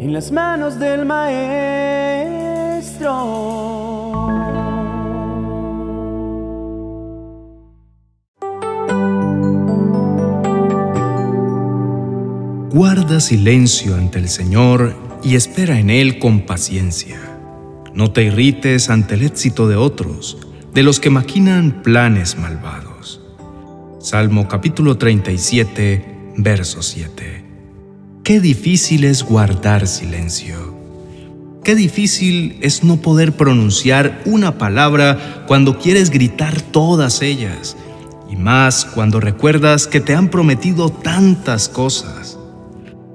en las manos del Maestro. Guarda silencio ante el Señor y espera en Él con paciencia. No te irrites ante el éxito de otros, de los que maquinan planes malvados. Salmo capítulo 37, verso 7. Qué difícil es guardar silencio. Qué difícil es no poder pronunciar una palabra cuando quieres gritar todas ellas, y más cuando recuerdas que te han prometido tantas cosas.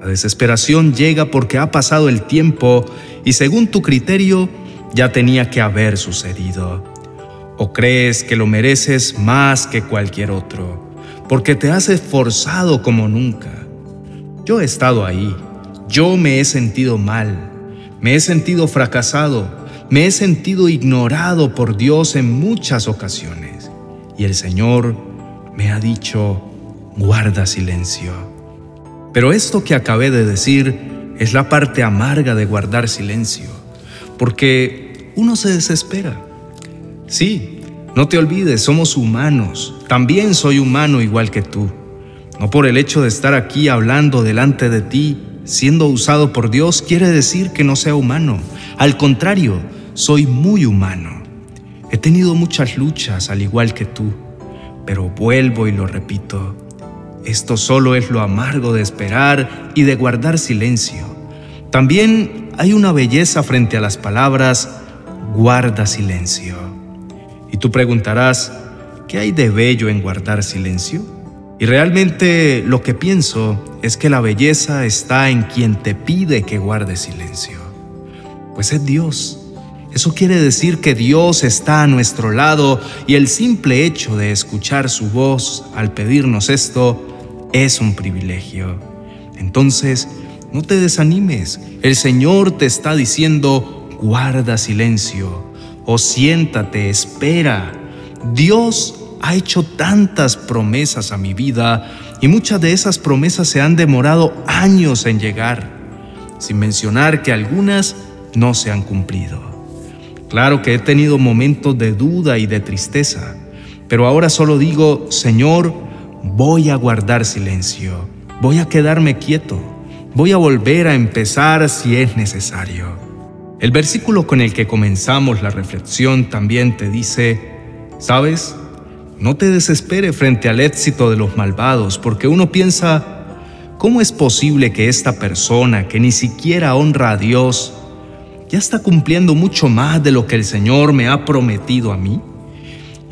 La desesperación llega porque ha pasado el tiempo y según tu criterio ya tenía que haber sucedido. O crees que lo mereces más que cualquier otro, porque te has esforzado como nunca. Yo he estado ahí, yo me he sentido mal, me he sentido fracasado, me he sentido ignorado por Dios en muchas ocasiones. Y el Señor me ha dicho, guarda silencio. Pero esto que acabé de decir es la parte amarga de guardar silencio, porque uno se desespera. Sí, no te olvides, somos humanos, también soy humano igual que tú. No por el hecho de estar aquí hablando delante de ti, siendo usado por Dios, quiere decir que no sea humano. Al contrario, soy muy humano. He tenido muchas luchas al igual que tú, pero vuelvo y lo repito, esto solo es lo amargo de esperar y de guardar silencio. También hay una belleza frente a las palabras, guarda silencio. Y tú preguntarás, ¿qué hay de bello en guardar silencio? Y realmente lo que pienso es que la belleza está en quien te pide que guarde silencio. Pues es Dios. Eso quiere decir que Dios está a nuestro lado y el simple hecho de escuchar su voz al pedirnos esto es un privilegio. Entonces, no te desanimes. El Señor te está diciendo, guarda silencio o siéntate, espera. Dios ha hecho tantas promesas a mi vida y muchas de esas promesas se han demorado años en llegar, sin mencionar que algunas no se han cumplido. Claro que he tenido momentos de duda y de tristeza, pero ahora solo digo, Señor, voy a guardar silencio, voy a quedarme quieto, voy a volver a empezar si es necesario. El versículo con el que comenzamos la reflexión también te dice, ¿sabes? No te desespere frente al éxito de los malvados, porque uno piensa, ¿cómo es posible que esta persona que ni siquiera honra a Dios ya está cumpliendo mucho más de lo que el Señor me ha prometido a mí?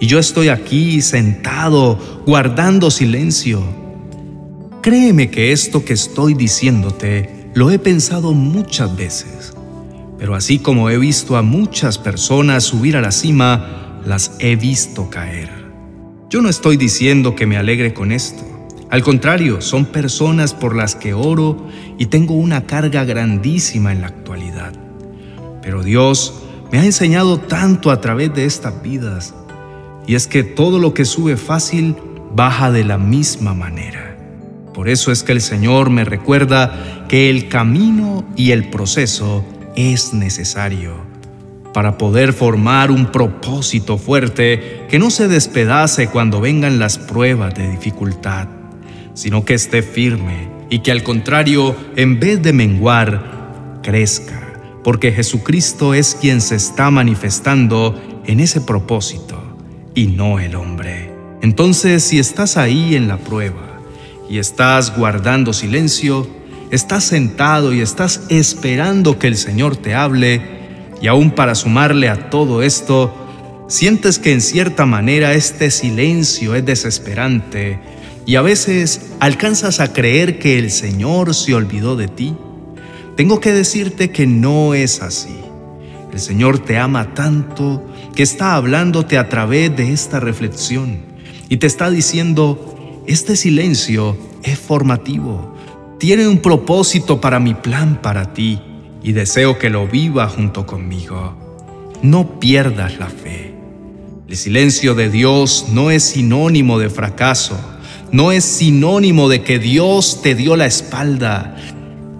y yo estoy aquí sentado guardando silencio. Créeme que esto que estoy diciéndote lo he pensado muchas veces, pero así como he visto a muchas personas subir a la cima, las he visto caer. Yo no estoy diciendo que me alegre con esto. Al contrario, son personas por las que oro y tengo una carga grandísima en la actualidad. Pero Dios me ha enseñado tanto a través de estas vidas y es que todo lo que sube fácil baja de la misma manera. Por eso es que el Señor me recuerda que el camino y el proceso es necesario para poder formar un propósito fuerte que no se despedace cuando vengan las pruebas de dificultad, sino que esté firme y que al contrario, en vez de menguar, crezca, porque Jesucristo es quien se está manifestando en ese propósito y no el hombre. Entonces, si estás ahí en la prueba y estás guardando silencio, estás sentado y estás esperando que el Señor te hable, y aún para sumarle a todo esto, sientes que en cierta manera este silencio es desesperante y a veces alcanzas a creer que el Señor se olvidó de ti, tengo que decirte que no es así. El Señor te ama tanto que está hablándote a través de esta reflexión y te está diciendo, este silencio es formativo, tiene un propósito para mi plan para ti y deseo que lo viva junto conmigo. No pierdas la fe. El silencio de Dios no es sinónimo de fracaso, no es sinónimo de que Dios te dio la espalda,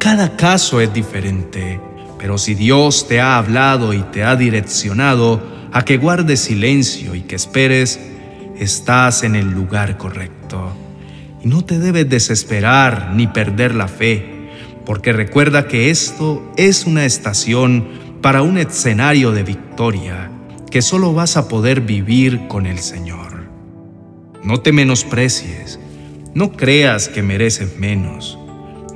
cada caso es diferente, pero si Dios te ha hablado y te ha direccionado a que guardes silencio y que esperes, estás en el lugar correcto. Y no te debes desesperar ni perder la fe, porque recuerda que esto es una estación para un escenario de victoria que solo vas a poder vivir con el Señor. No te menosprecies, no creas que mereces menos.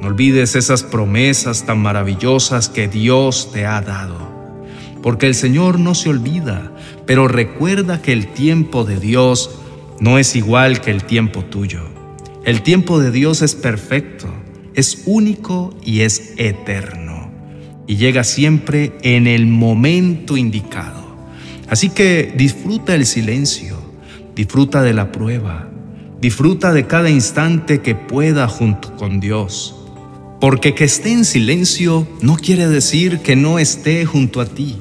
No olvides esas promesas tan maravillosas que Dios te ha dado. Porque el Señor no se olvida, pero recuerda que el tiempo de Dios no es igual que el tiempo tuyo. El tiempo de Dios es perfecto, es único y es eterno. Y llega siempre en el momento indicado. Así que disfruta el silencio, disfruta de la prueba, disfruta de cada instante que pueda junto con Dios. Porque que esté en silencio no quiere decir que no esté junto a ti.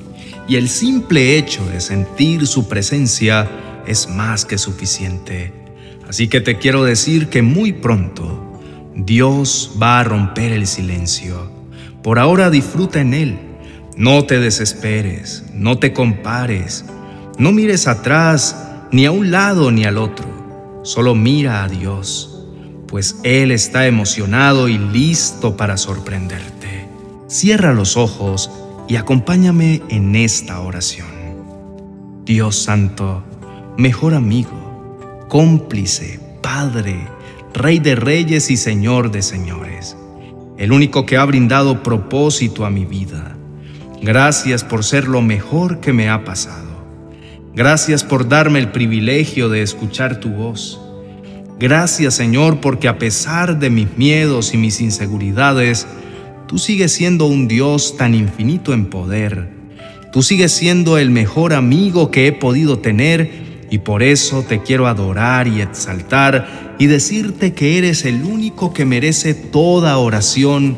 Y el simple hecho de sentir su presencia es más que suficiente. Así que te quiero decir que muy pronto Dios va a romper el silencio. Por ahora disfruta en Él no te desesperes, no te compares, no mires atrás, ni a un lado ni al otro, solo mira a Dios, pues Él está emocionado y listo para sorprenderte. Cierra los ojos y acompáñame en esta oración. Dios Santo, mejor amigo, cómplice, Padre, Rey de Reyes y Señor de Señores, el único que ha brindado propósito a mi vida Gracias por ser lo mejor que me ha pasado. Gracias por darme el privilegio de escuchar tu voz. Gracias Señor porque a pesar de mis miedos y mis inseguridades, tú sigues siendo un Dios tan infinito en poder. Tú sigues siendo el mejor amigo que he podido tener y por eso te quiero adorar y exaltar y decirte que eres el único que merece toda oración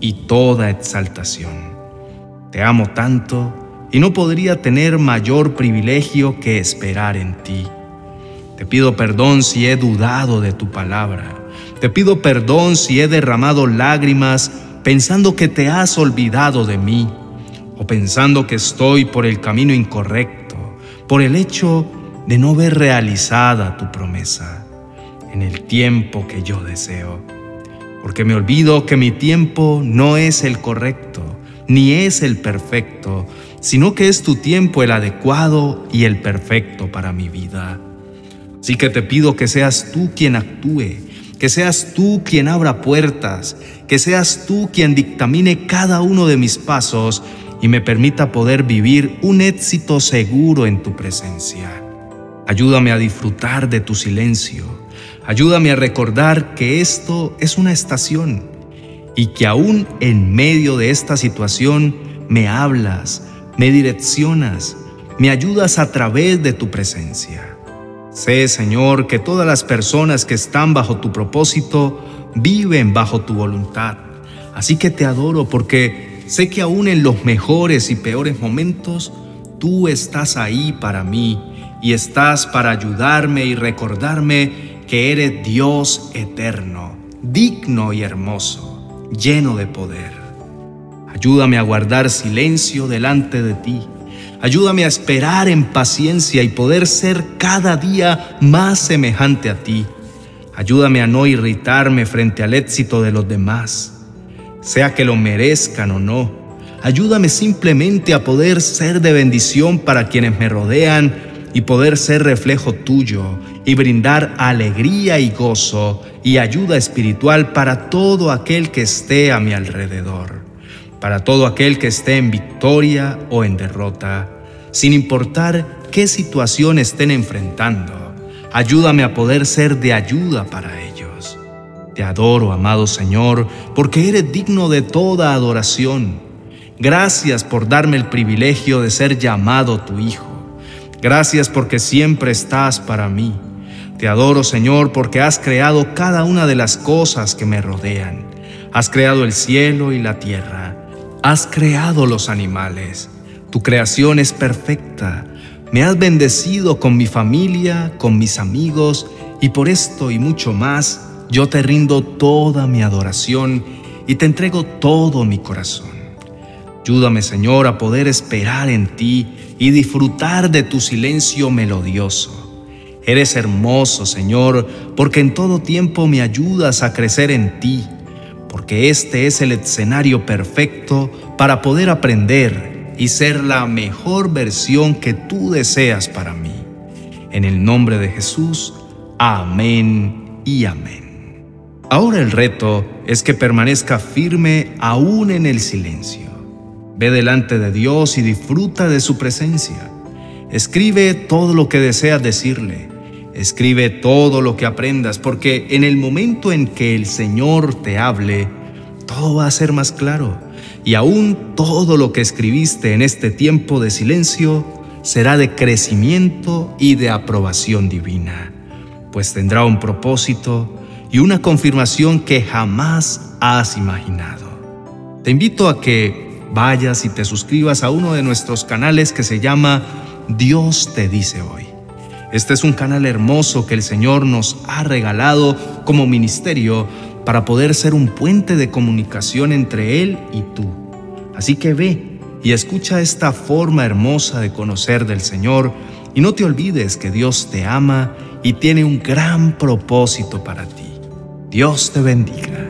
y toda exaltación. Te amo tanto y no podría tener mayor privilegio que esperar en ti. Te pido perdón si he dudado de tu palabra. Te pido perdón si he derramado lágrimas pensando que te has olvidado de mí o pensando que estoy por el camino incorrecto, por el hecho de no ver realizada tu promesa en el tiempo que yo deseo. Porque me olvido que mi tiempo no es el correcto ni es el perfecto, sino que es tu tiempo el adecuado y el perfecto para mi vida. Así que te pido que seas tú quien actúe, que seas tú quien abra puertas, que seas tú quien dictamine cada uno de mis pasos y me permita poder vivir un éxito seguro en tu presencia. Ayúdame a disfrutar de tu silencio. Ayúdame a recordar que esto es una estación y que aún en medio de esta situación me hablas, me direccionas, me ayudas a través de tu presencia. Sé, Señor, que todas las personas que están bajo tu propósito viven bajo tu voluntad. Así que te adoro porque sé que aún en los mejores y peores momentos, tú estás ahí para mí y estás para ayudarme y recordarme que eres Dios eterno, digno y hermoso lleno de poder. Ayúdame a guardar silencio delante de ti. Ayúdame a esperar en paciencia y poder ser cada día más semejante a ti. Ayúdame a no irritarme frente al éxito de los demás, sea que lo merezcan o no. Ayúdame simplemente a poder ser de bendición para quienes me rodean y poder ser reflejo tuyo y brindar alegría y gozo y ayuda espiritual para todo aquel que esté a mi alrededor, para todo aquel que esté en victoria o en derrota, sin importar qué situación estén enfrentando. Ayúdame a poder ser de ayuda para ellos. Te adoro, amado Señor, porque eres digno de toda adoración. Gracias por darme el privilegio de ser llamado tu Hijo. Gracias porque siempre estás para mí. Te adoro, Señor, porque has creado cada una de las cosas que me rodean. Has creado el cielo y la tierra. Has creado los animales. Tu creación es perfecta. Me has bendecido con mi familia, con mis amigos, y por esto y mucho más, yo te rindo toda mi adoración y te entrego todo mi corazón. Ayúdame, Señor, a poder esperar en ti y disfrutar de tu silencio melodioso. Eres hermoso, Señor, porque en todo tiempo me ayudas a crecer en ti, porque este es el escenario perfecto para poder aprender y ser la mejor versión que tú deseas para mí. En el nombre de Jesús, amén y amén. Ahora el reto es que permanezca firme aún en el silencio. Ve delante de Dios y disfruta de su presencia. Escribe todo lo que deseas decirle. Escribe todo lo que aprendas, porque en el momento en que el Señor te hable, todo va a ser más claro. Y aún todo lo que escribiste en este tiempo de silencio será de crecimiento y de aprobación divina, pues tendrá un propósito y una confirmación que jamás has imaginado. Te invito a que vayas y te suscribas a uno de nuestros canales que se llama Dios te dice hoy. Este es un canal hermoso que el Señor nos ha regalado como ministerio para poder ser un puente de comunicación entre Él y tú. Así que ve y escucha esta forma hermosa de conocer del Señor y no te olvides que Dios te ama y tiene un gran propósito para ti. Dios te bendiga.